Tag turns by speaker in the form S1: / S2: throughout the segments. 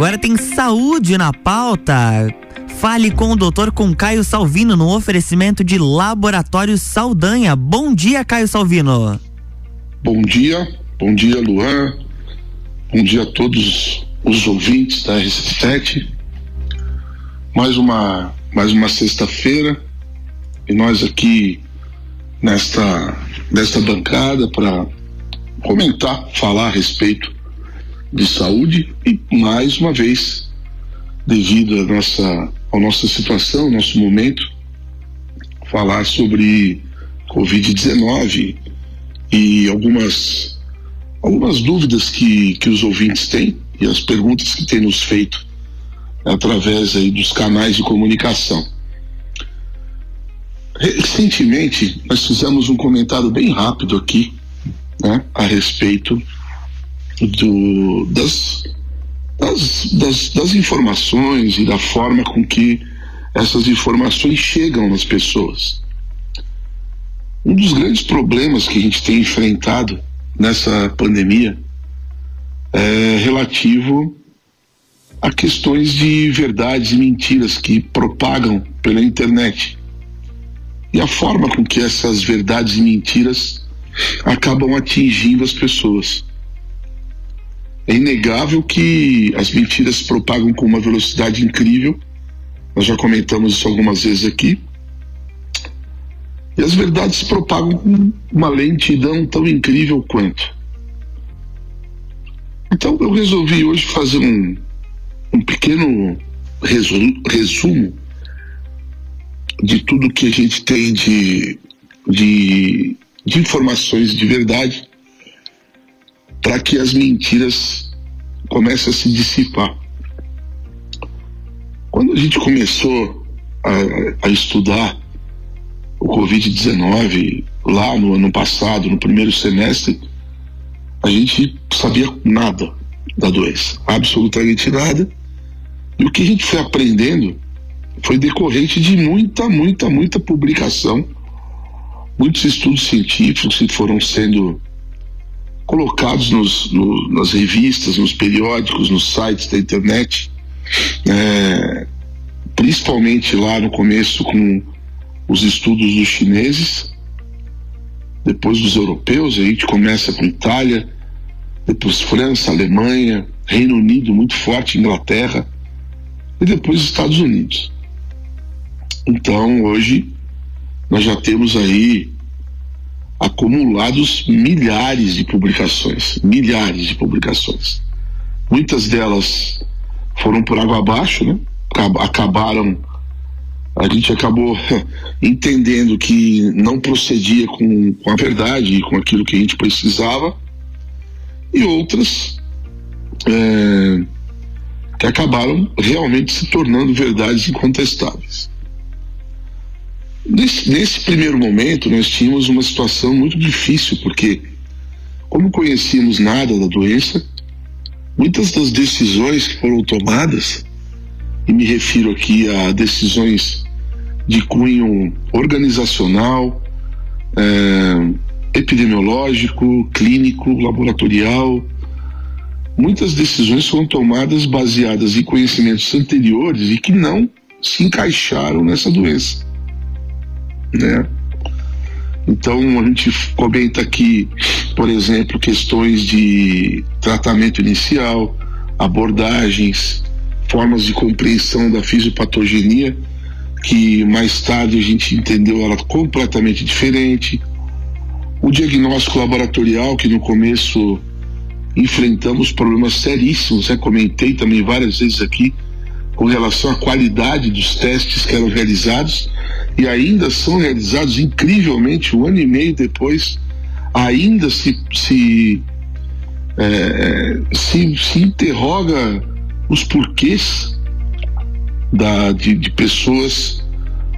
S1: Agora tem saúde na pauta. Fale com o doutor com Caio Salvino no oferecimento de Laboratório Saldanha. Bom dia, Caio Salvino.
S2: Bom dia, bom dia, Luan. Bom dia a todos os ouvintes da RC7. Mais uma, mais uma sexta-feira e nós aqui nesta, nesta bancada para comentar, falar a respeito de saúde e mais uma vez, devido à nossa, à nossa situação, nosso momento, falar sobre Covid-19 e algumas, algumas dúvidas que, que os ouvintes têm e as perguntas que têm nos feito através aí dos canais de comunicação. Recentemente, nós fizemos um comentário bem rápido aqui né, a respeito do, das, das, das, das informações e da forma com que essas informações chegam nas pessoas. Um dos grandes problemas que a gente tem enfrentado nessa pandemia é relativo a questões de verdades e mentiras que propagam pela internet. E a forma com que essas verdades e mentiras acabam atingindo as pessoas. É inegável que as mentiras se propagam com uma velocidade incrível. Nós já comentamos isso algumas vezes aqui. E as verdades se propagam com uma lentidão tão incrível quanto. Então eu resolvi hoje fazer um, um pequeno resumo, resumo de tudo que a gente tem de, de, de informações de verdade para que as mentiras comecem a se dissipar. Quando a gente começou a, a estudar o Covid-19 lá no ano passado, no primeiro semestre, a gente sabia nada da doença, absolutamente nada. E o que a gente foi aprendendo foi decorrente de muita, muita, muita publicação, muitos estudos científicos que foram sendo colocados nos, no, nas revistas, nos periódicos, nos sites da internet, é, principalmente lá no começo com os estudos dos chineses, depois dos europeus, a gente começa com Itália, depois França, Alemanha, Reino Unido muito forte, Inglaterra e depois Estados Unidos. Então hoje nós já temos aí acumulados milhares de publicações, milhares de publicações. Muitas delas foram por água abaixo, né? Acabaram, a gente acabou entendendo que não procedia com, com a verdade e com aquilo que a gente precisava, e outras é, que acabaram realmente se tornando verdades incontestáveis. Nesse, nesse, primeiro momento, nós tínhamos uma situação muito difícil, porque, como conhecíamos nada da doença, muitas das decisões que foram tomadas, e me refiro aqui a decisões de cunho organizacional, é, epidemiológico, clínico, laboratorial, muitas decisões foram tomadas baseadas em conhecimentos anteriores e que não se encaixaram nessa doença né? Então a gente comenta aqui, por exemplo, questões de tratamento inicial, abordagens, formas de compreensão da fisiopatogenia, que mais tarde a gente entendeu ela completamente diferente. O diagnóstico laboratorial, que no começo enfrentamos problemas seríssimos, né? comentei também várias vezes aqui, com relação à qualidade dos testes que eram realizados e ainda são realizados incrivelmente um ano e meio depois, ainda se, se, é, se, se interroga os porquês da, de, de pessoas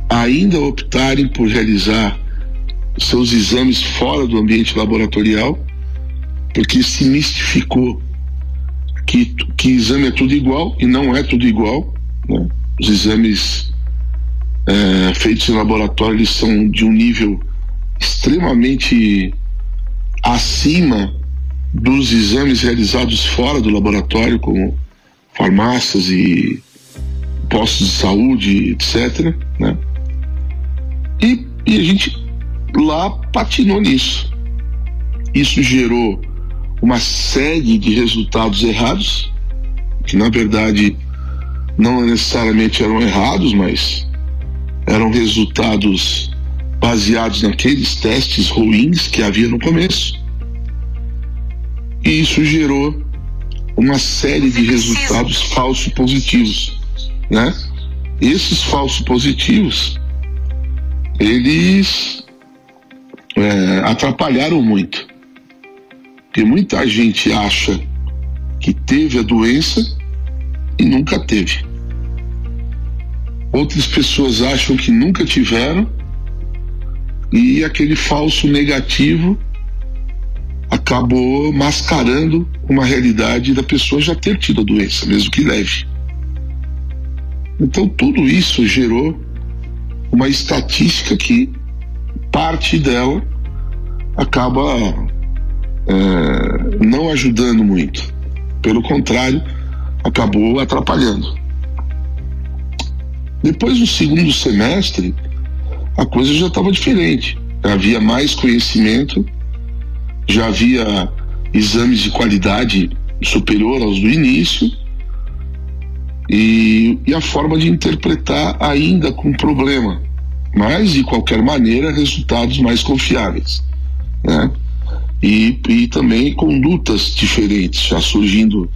S2: ainda optarem por realizar seus exames fora do ambiente laboratorial, porque se mistificou que, que exame é tudo igual e não é tudo igual. Né? Os exames é, feitos em laboratório eles são de um nível extremamente acima dos exames realizados fora do laboratório, como farmácias e postos de saúde, etc. Né? E, e a gente lá patinou nisso. Isso gerou uma série de resultados errados, que na verdade não necessariamente eram errados, mas eram resultados baseados naqueles testes ruins que havia no começo. E isso gerou uma série de resultados falsos positivos, né? Esses falsos positivos, eles é, atrapalharam muito, porque muita gente acha que teve a doença e nunca teve. Outras pessoas acham que nunca tiveram e aquele falso negativo acabou mascarando uma realidade da pessoa já ter tido a doença, mesmo que leve. Então tudo isso gerou uma estatística que parte dela acaba é, não ajudando muito. Pelo contrário, acabou atrapalhando. Depois do segundo semestre, a coisa já estava diferente. Havia mais conhecimento, já havia exames de qualidade superior aos do início e, e a forma de interpretar ainda com problema, mas de qualquer maneira resultados mais confiáveis, né? E, e também condutas diferentes, já surgindo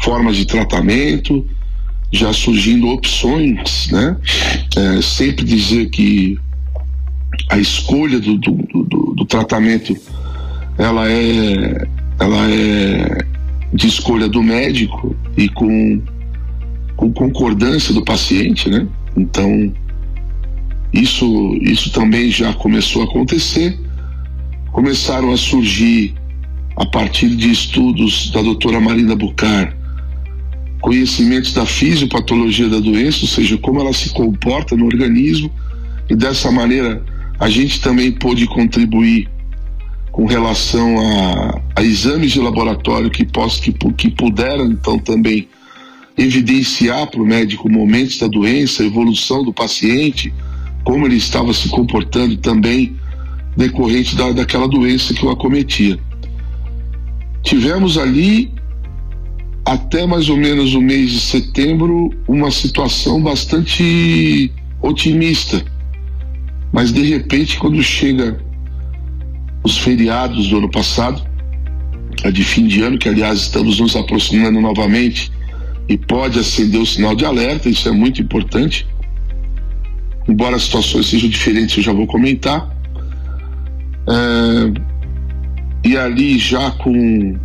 S2: formas de tratamento, já surgindo opções, né? É, sempre dizer que a escolha do, do, do, do, tratamento ela é ela é de escolha do médico e com, com concordância do paciente, né? Então isso isso também já começou a acontecer. Começaram a surgir a partir de estudos da doutora Marina Bucar conhecimentos da fisiopatologia da doença, ou seja, como ela se comporta no organismo, e dessa maneira a gente também pôde contribuir com relação a, a exames de laboratório que, posso, que, que puderam então também evidenciar para o médico momentos da doença, a evolução do paciente, como ele estava se comportando também decorrente da, daquela doença que o acometia. Tivemos ali até mais ou menos o mês de setembro uma situação bastante otimista. Mas de repente, quando chega os feriados do ano passado, a de fim de ano, que aliás estamos nos aproximando novamente e pode acender o sinal de alerta, isso é muito importante. Embora as situações sejam diferentes, eu já vou comentar. É, e ali já com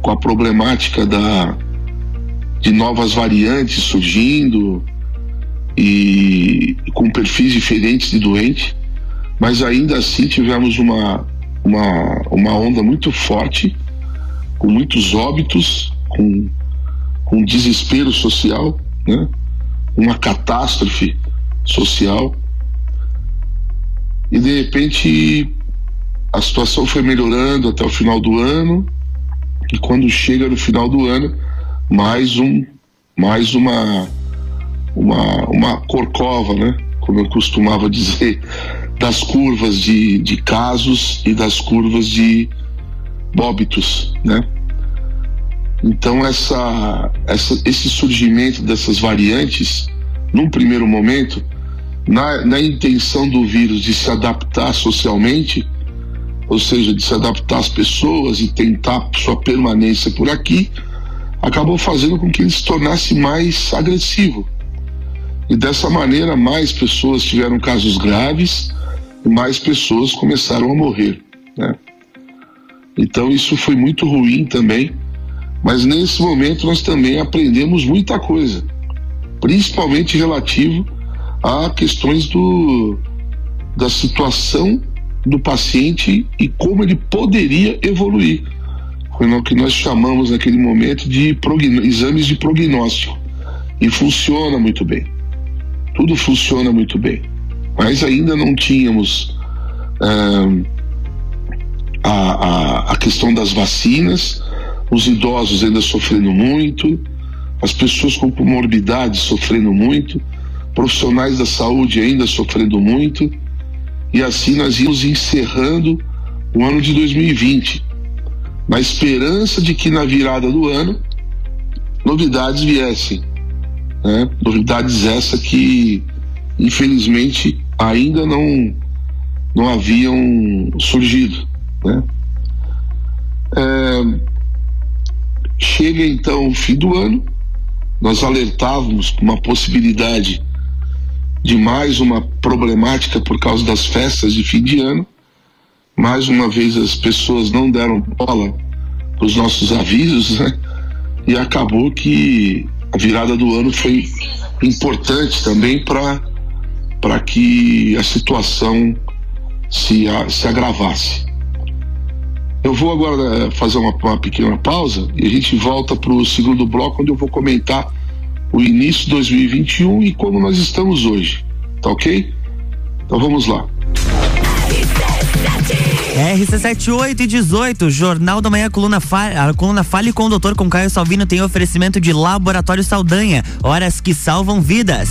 S2: com a problemática da, de novas variantes surgindo e, com perfis diferentes de doente, mas ainda assim tivemos uma, uma, uma onda muito forte, com muitos óbitos, com, com desespero social, né? uma catástrofe social. E de repente a situação foi melhorando até o final do ano e quando chega no final do ano, mais um, mais uma, uma, uma corcova, né? Como eu costumava dizer, das curvas de, de casos e das curvas de óbitos, né? Então essa, essa, esse surgimento dessas variantes, num primeiro momento, na, na intenção do vírus de se adaptar socialmente, ou seja, de se adaptar às pessoas e tentar sua permanência por aqui, acabou fazendo com que ele se tornasse mais agressivo. E dessa maneira, mais pessoas tiveram casos graves e mais pessoas começaram a morrer. Né? Então, isso foi muito ruim também, mas nesse momento nós também aprendemos muita coisa, principalmente relativo a questões do, da situação do paciente e como ele poderia evoluir. Foi o que nós chamamos naquele momento de exames de prognóstico. E funciona muito bem. Tudo funciona muito bem. Mas ainda não tínhamos ah, a, a, a questão das vacinas, os idosos ainda sofrendo muito, as pessoas com comorbidades sofrendo muito, profissionais da saúde ainda sofrendo muito, e assim nós íamos encerrando o ano de 2020, na esperança de que na virada do ano novidades viessem. Né? Novidades essa que infelizmente ainda não, não haviam surgido. Né? É, chega então o fim do ano, nós alertávamos uma possibilidade de mais uma problemática por causa das festas de fim de ano. Mais uma vez as pessoas não deram bola para os nossos avisos, né? e acabou que a virada do ano foi importante também para que a situação se, a, se agravasse. Eu vou agora eh, fazer uma, uma pequena pausa e a gente volta para o segundo bloco, onde eu vou comentar o início de 2021 e como nós estamos hoje. Tá ok? Então vamos lá.
S1: RC78 e 18, Jornal da Manhã, coluna, a coluna Fale com o Doutor com Caio Salvino tem oferecimento de Laboratório Saldanha, horas que salvam vidas.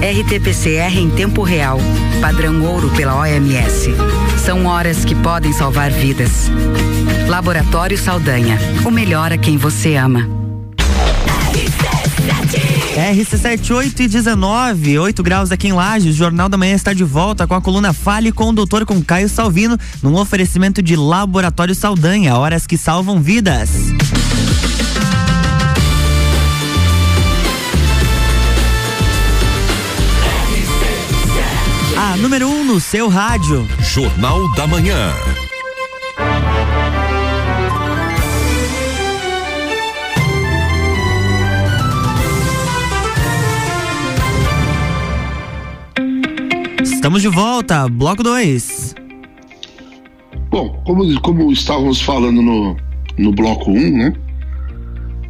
S3: RT-PCR em tempo real padrão ouro pela OMS. São horas que podem salvar vidas. Laboratório Saldanha, o melhor a quem você ama.
S1: RC78 e 19, 8 graus aqui em Lages. O Jornal da Manhã está de volta com a coluna Fale com o Doutor com Caio Salvino, num oferecimento de Laboratório Saldanha, horas que salvam vidas. Número 1 um no seu rádio.
S4: Jornal da Manhã.
S1: Estamos de volta, bloco 2.
S2: Bom, como, como estávamos falando no, no bloco 1, um, né?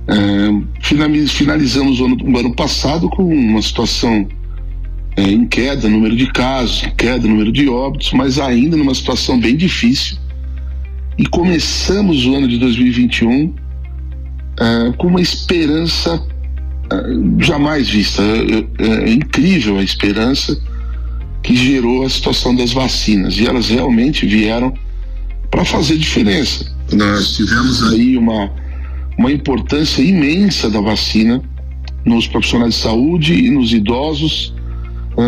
S2: É, finalizamos o ano, o ano passado com uma situação é, em queda, número de casos, queda, número de óbitos, mas ainda numa situação bem difícil. E começamos o ano de 2021 é, com uma esperança é, jamais vista. É, é, incrível a esperança que gerou a situação das vacinas. E elas realmente vieram para fazer diferença. Nós tivemos aí uma, uma importância imensa da vacina nos profissionais de saúde e nos idosos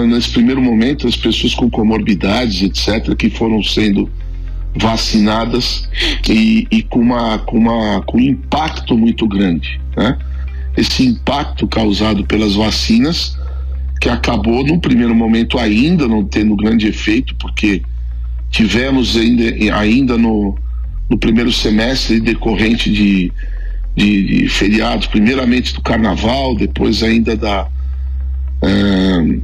S2: nesse primeiro momento, as pessoas com comorbidades, etc., que foram sendo vacinadas e, e com, uma, com, uma, com um impacto muito grande. Né? Esse impacto causado pelas vacinas, que acabou no primeiro momento ainda não tendo grande efeito, porque tivemos ainda, ainda no, no primeiro semestre decorrente de, de, de feriados, primeiramente do carnaval, depois ainda da. Uh,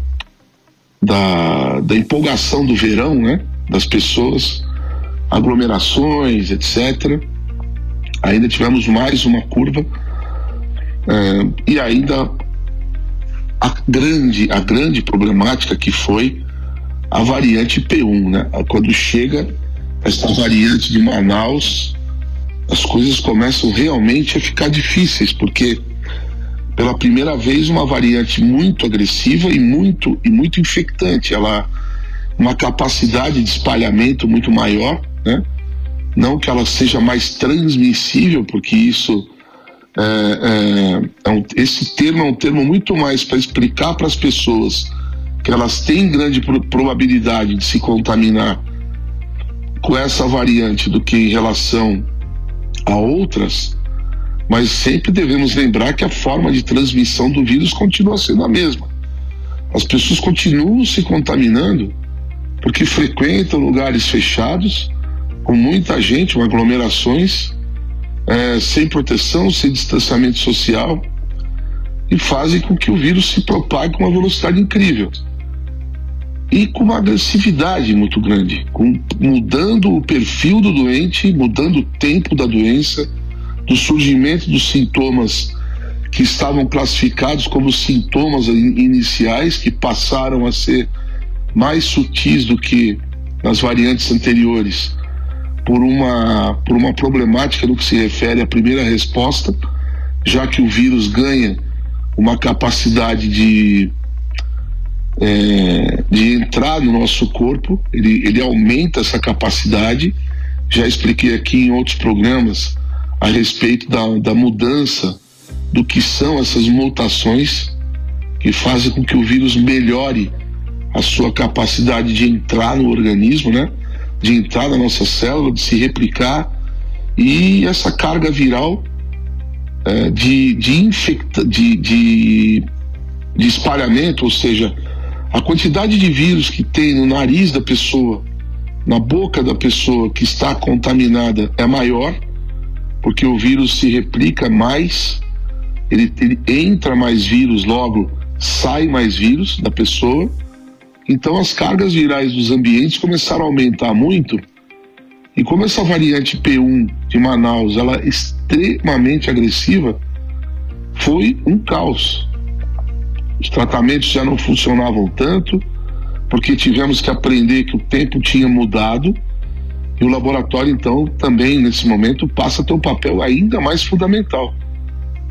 S2: da, da empolgação do verão, né? Das pessoas, aglomerações, etc. Ainda tivemos mais uma curva uh, e ainda a grande, a grande problemática que foi a variante P1, né? Quando chega essa variante de Manaus, as coisas começam realmente a ficar difíceis, porque pela primeira vez uma variante muito agressiva e muito e muito infectante. Ela uma capacidade de espalhamento muito maior, né? Não que ela seja mais transmissível, porque isso é, é, é um, esse termo é um termo muito mais para explicar para as pessoas que elas têm grande probabilidade de se contaminar com essa variante do que em relação a outras mas sempre devemos lembrar que a forma de transmissão do vírus continua sendo a mesma. As pessoas continuam se contaminando porque frequentam lugares fechados, com muita gente, com aglomerações, é, sem proteção, sem distanciamento social, e fazem com que o vírus se propague com uma velocidade incrível e com uma agressividade muito grande, com, mudando o perfil do doente, mudando o tempo da doença, do surgimento dos sintomas que estavam classificados como sintomas iniciais, que passaram a ser mais sutis do que nas variantes anteriores, por uma, por uma problemática no que se refere à primeira resposta, já que o vírus ganha uma capacidade de, é, de entrar no nosso corpo, ele, ele aumenta essa capacidade. Já expliquei aqui em outros programas a respeito da, da mudança do que são essas mutações que fazem com que o vírus melhore a sua capacidade de entrar no organismo, né? De entrar na nossa célula, de se replicar e essa carga viral é, de, de, infecta, de, de, de espalhamento, ou seja, a quantidade de vírus que tem no nariz da pessoa, na boca da pessoa que está contaminada é maior, porque o vírus se replica mais, ele, ele entra mais vírus, logo sai mais vírus da pessoa. Então as cargas virais dos ambientes começaram a aumentar muito. E como essa variante P1 de Manaus, ela é extremamente agressiva, foi um caos. Os tratamentos já não funcionavam tanto, porque tivemos que aprender que o tempo tinha mudado e o laboratório, então, também nesse momento passa a ter um papel ainda mais fundamental,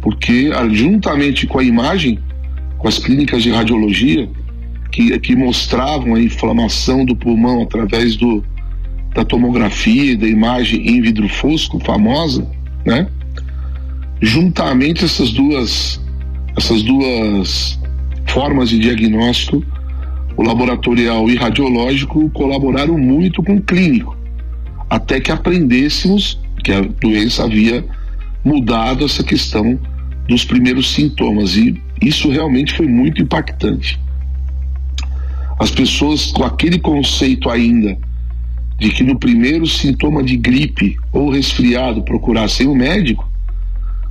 S2: porque juntamente com a imagem, com as clínicas de radiologia, que, que mostravam a inflamação do pulmão através do, da tomografia, da imagem em vidro fosco famosa, né? Juntamente essas duas essas duas formas de diagnóstico, o laboratorial e radiológico colaboraram muito com o clínico, até que aprendêssemos que a doença havia mudado essa questão dos primeiros sintomas e isso realmente foi muito impactante. As pessoas com aquele conceito ainda de que no primeiro sintoma de gripe ou resfriado procurassem o médico,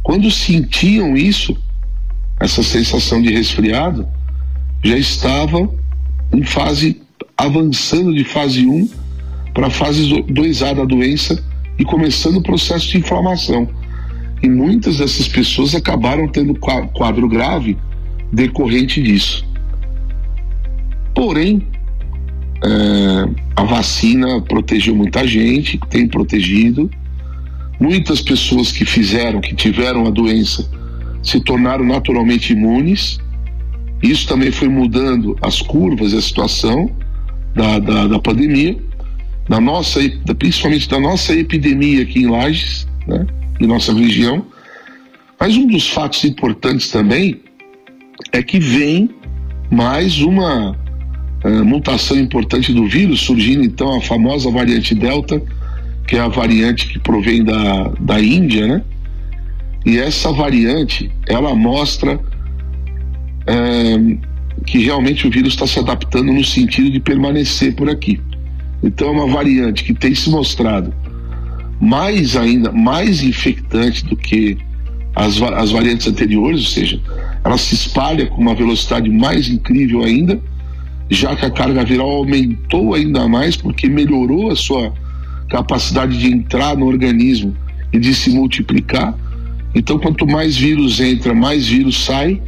S2: quando sentiam isso, essa sensação de resfriado, já estava em fase avançando de fase 1 para a fase 2A da doença e começando o processo de inflamação. E muitas dessas pessoas acabaram tendo quadro grave decorrente disso. Porém, é, a vacina protegeu muita gente, tem protegido. Muitas pessoas que fizeram, que tiveram a doença, se tornaram naturalmente imunes. Isso também foi mudando as curvas e a situação da, da, da pandemia, da nossa, principalmente da nossa epidemia aqui em Lages, né, em nossa região. Mas um dos fatos importantes também é que vem mais uma uh, mutação importante do vírus, surgindo então a famosa variante Delta, que é a variante que provém da, da Índia, né? E essa variante, ela mostra uh, que realmente o vírus está se adaptando no sentido de permanecer por aqui. Então é uma variante que tem se mostrado mais ainda, mais infectante do que as, as variantes anteriores, ou seja, ela se espalha com uma velocidade mais incrível ainda, já que a carga viral aumentou ainda mais porque melhorou a sua capacidade de entrar no organismo e de se multiplicar. Então, quanto mais vírus entra, mais vírus sai.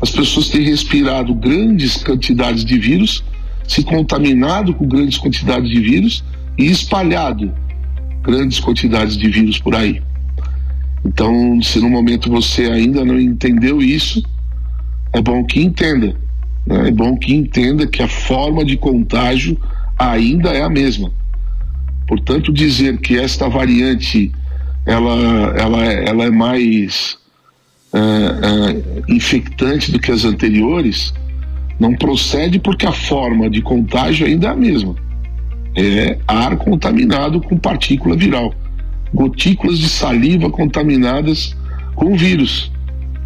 S2: As pessoas têm respirado grandes quantidades de vírus, se contaminado com grandes quantidades de vírus e espalhado grandes quantidades de vírus por aí. Então, se no momento você ainda não entendeu isso, é bom que entenda. Né? É bom que entenda que a forma de contágio ainda é a mesma. Portanto, dizer que esta variante ela, ela, ela é mais é, é, infectante do que as anteriores não procede porque a forma de contágio ainda é a mesma. É ar contaminado com partícula viral gotículas de saliva contaminadas com vírus.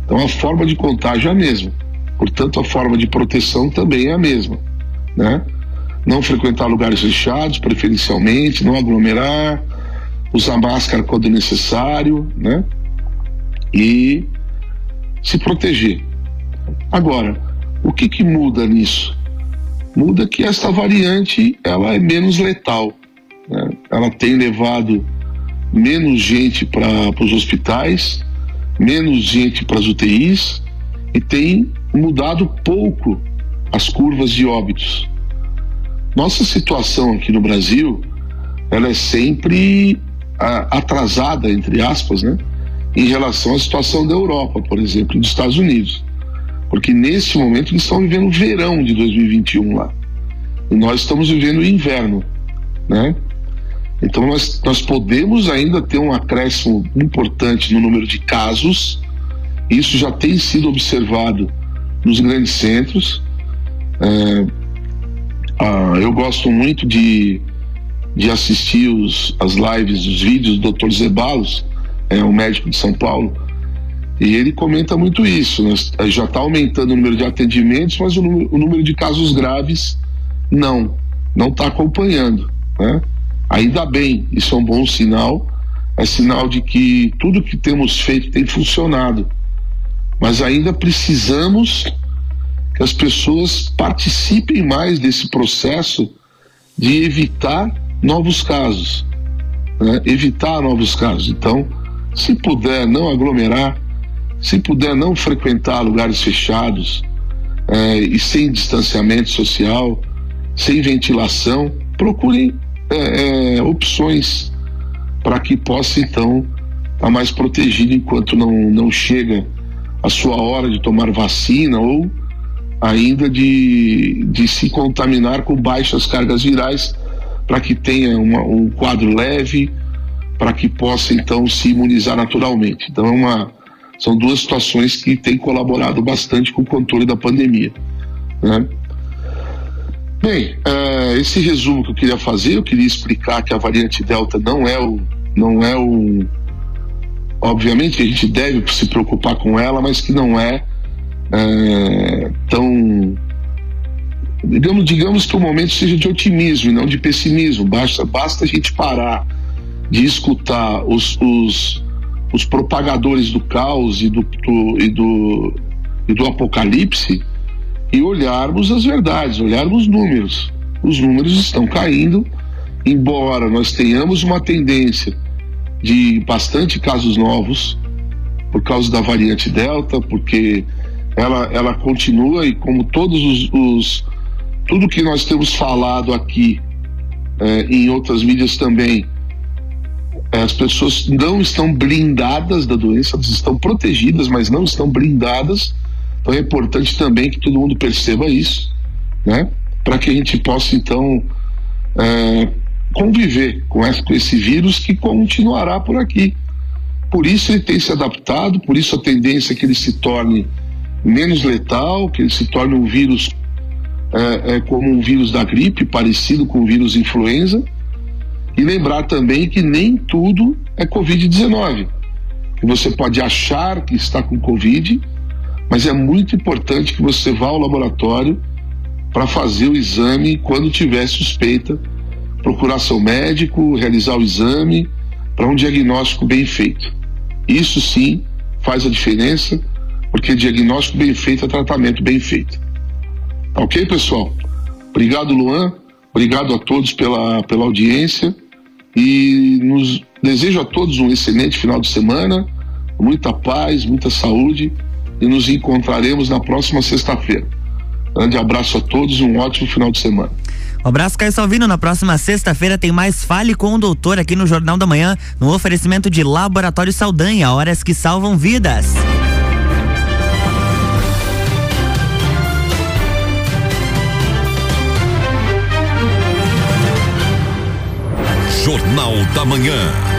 S2: Então a forma de contágio é a mesma. Portanto, a forma de proteção também é a mesma, né? não frequentar lugares fechados, preferencialmente, não aglomerar, usar máscara quando necessário, né? E se proteger. Agora, o que, que muda nisso? Muda que esta variante ela é menos letal. Né? Ela tem levado menos gente para os hospitais, menos gente para as UTIs e tem mudado pouco as curvas de óbitos. Nossa situação aqui no Brasil, ela é sempre atrasada, entre aspas, né? Em relação à situação da Europa, por exemplo, dos Estados Unidos. Porque nesse momento eles estão vivendo o verão de 2021 lá. E nós estamos vivendo o inverno, né? Então nós, nós podemos ainda ter um acréscimo importante no número de casos. Isso já tem sido observado nos grandes centros. É, ah, eu gosto muito de, de assistir os, as lives, os vídeos do Dr. Zebalos, é um médico de São Paulo, e ele comenta muito isso. Né? Já está aumentando o número de atendimentos, mas o número, o número de casos graves não, não está acompanhando. Né? Ainda bem, isso é um bom sinal, é sinal de que tudo que temos feito tem funcionado. Mas ainda precisamos que as pessoas participem mais desse processo de evitar novos casos, né? evitar novos casos. Então, se puder não aglomerar, se puder não frequentar lugares fechados é, e sem distanciamento social, sem ventilação, procurem é, é, opções para que possa então estar tá mais protegido enquanto não, não chega a sua hora de tomar vacina ou ainda de, de se contaminar com baixas cargas virais para que tenha uma, um quadro leve, para que possa então se imunizar naturalmente. Então é uma, são duas situações que têm colaborado bastante com o controle da pandemia. Né? Bem, uh, esse resumo que eu queria fazer, eu queria explicar que a variante Delta não é o, não é o, obviamente a gente deve se preocupar com ela, mas que não é é, tão digamos, digamos que o momento seja de otimismo e não de pessimismo. Basta, basta a gente parar de escutar os, os, os propagadores do caos e do, do, e, do, e do apocalipse e olharmos as verdades, olharmos os números. Os números estão caindo, embora nós tenhamos uma tendência de bastante casos novos por causa da variante Delta, porque ela, ela continua e como todos os, os tudo que nós temos falado aqui é, em outras mídias também, as pessoas não estão blindadas da doença, elas estão protegidas, mas não estão blindadas. Então é importante também que todo mundo perceba isso, né? Para que a gente possa então é, conviver com esse, com esse vírus que continuará por aqui. Por isso ele tem se adaptado, por isso a tendência é que ele se torne menos letal, que ele se torne um vírus é, é, como um vírus da gripe, parecido com o vírus influenza. E lembrar também que nem tudo é Covid-19. Que você pode achar que está com Covid, mas é muito importante que você vá ao laboratório para fazer o exame quando tiver suspeita, procurar seu médico, realizar o exame para um diagnóstico bem feito. Isso sim faz a diferença porque diagnóstico bem feito é tratamento bem feito. Tá ok, pessoal? Obrigado, Luan. Obrigado a todos pela, pela audiência e nos desejo a todos um excelente final de semana, muita paz, muita saúde e nos encontraremos na próxima sexta-feira. Grande abraço a todos um ótimo final de semana.
S1: Um abraço, Caio Salvino. Na próxima sexta-feira tem mais Fale com o Doutor aqui no Jornal da Manhã, no oferecimento de Laboratório Saldanha, horas que salvam vidas.
S4: Jornal da Manhã.